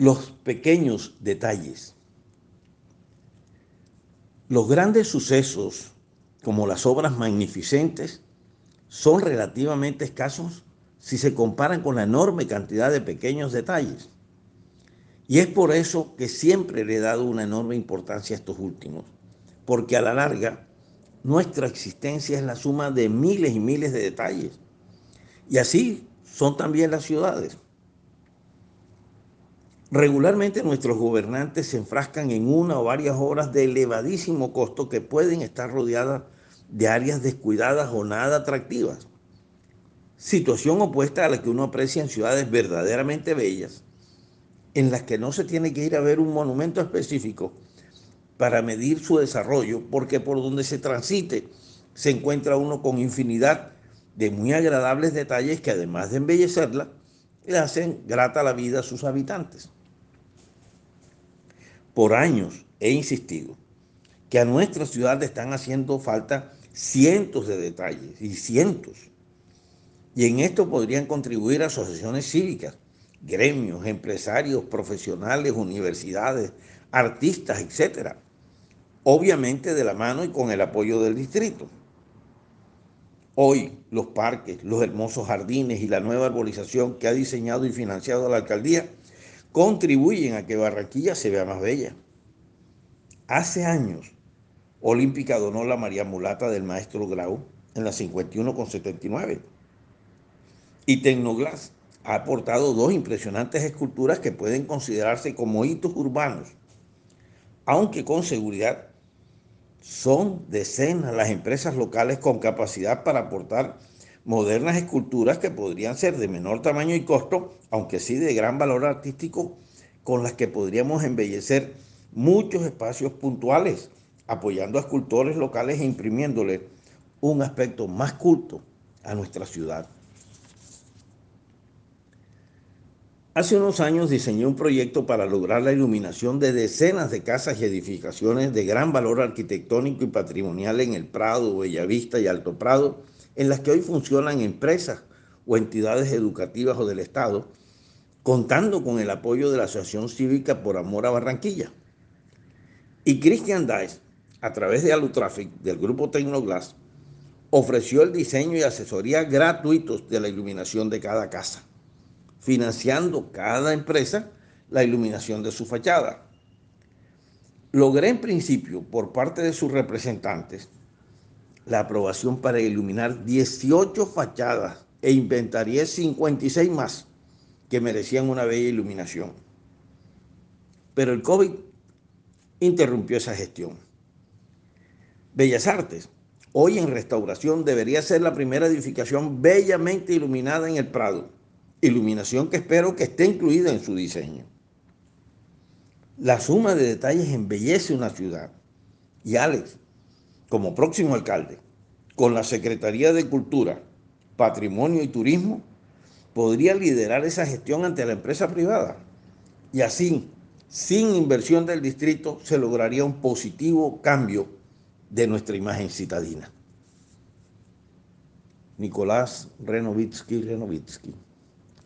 los pequeños detalles. Los grandes sucesos, como las obras magnificentes, son relativamente escasos si se comparan con la enorme cantidad de pequeños detalles. Y es por eso que siempre le he dado una enorme importancia a estos últimos, porque a la larga nuestra existencia es la suma de miles y miles de detalles. Y así son también las ciudades. Regularmente nuestros gobernantes se enfrascan en una o varias horas de elevadísimo costo que pueden estar rodeadas de áreas descuidadas o nada atractivas. Situación opuesta a la que uno aprecia en ciudades verdaderamente bellas, en las que no se tiene que ir a ver un monumento específico para medir su desarrollo, porque por donde se transite se encuentra uno con infinidad de muy agradables detalles que además de embellecerla, le hacen grata la vida a sus habitantes. Por años he insistido que a nuestra ciudad le están haciendo falta cientos de detalles y cientos. Y en esto podrían contribuir asociaciones cívicas, gremios, empresarios, profesionales, universidades, artistas, etc. Obviamente de la mano y con el apoyo del distrito. Hoy los parques, los hermosos jardines y la nueva arborización que ha diseñado y financiado la alcaldía contribuyen a que Barranquilla se vea más bella. Hace años, Olímpica donó la María Mulata del maestro Grau en la 51 con 79. Y Tecnoglass ha aportado dos impresionantes esculturas que pueden considerarse como hitos urbanos, aunque con seguridad son decenas las empresas locales con capacidad para aportar modernas esculturas que podrían ser de menor tamaño y costo, aunque sí de gran valor artístico, con las que podríamos embellecer muchos espacios puntuales, apoyando a escultores locales e imprimiéndole un aspecto más culto a nuestra ciudad. Hace unos años diseñé un proyecto para lograr la iluminación de decenas de casas y edificaciones de gran valor arquitectónico y patrimonial en el Prado, Bellavista y Alto Prado, en las que hoy funcionan empresas o entidades educativas o del Estado, contando con el apoyo de la Asociación Cívica por Amor a Barranquilla. Y Christian Dice, a través de Alutraffic del grupo Tecnoglass, ofreció el diseño y asesoría gratuitos de la iluminación de cada casa, financiando cada empresa la iluminación de su fachada. Logré en principio, por parte de sus representantes, la aprobación para iluminar 18 fachadas e inventaría 56 más que merecían una bella iluminación. Pero el COVID interrumpió esa gestión. Bellas Artes, hoy en restauración, debería ser la primera edificación bellamente iluminada en el Prado, iluminación que espero que esté incluida en su diseño. La suma de detalles embellece una ciudad. Y Alex, como próximo alcalde, con la Secretaría de Cultura, Patrimonio y Turismo, podría liderar esa gestión ante la empresa privada. Y así, sin inversión del distrito, se lograría un positivo cambio de nuestra imagen citadina. Nicolás Renovitsky Renovitsky.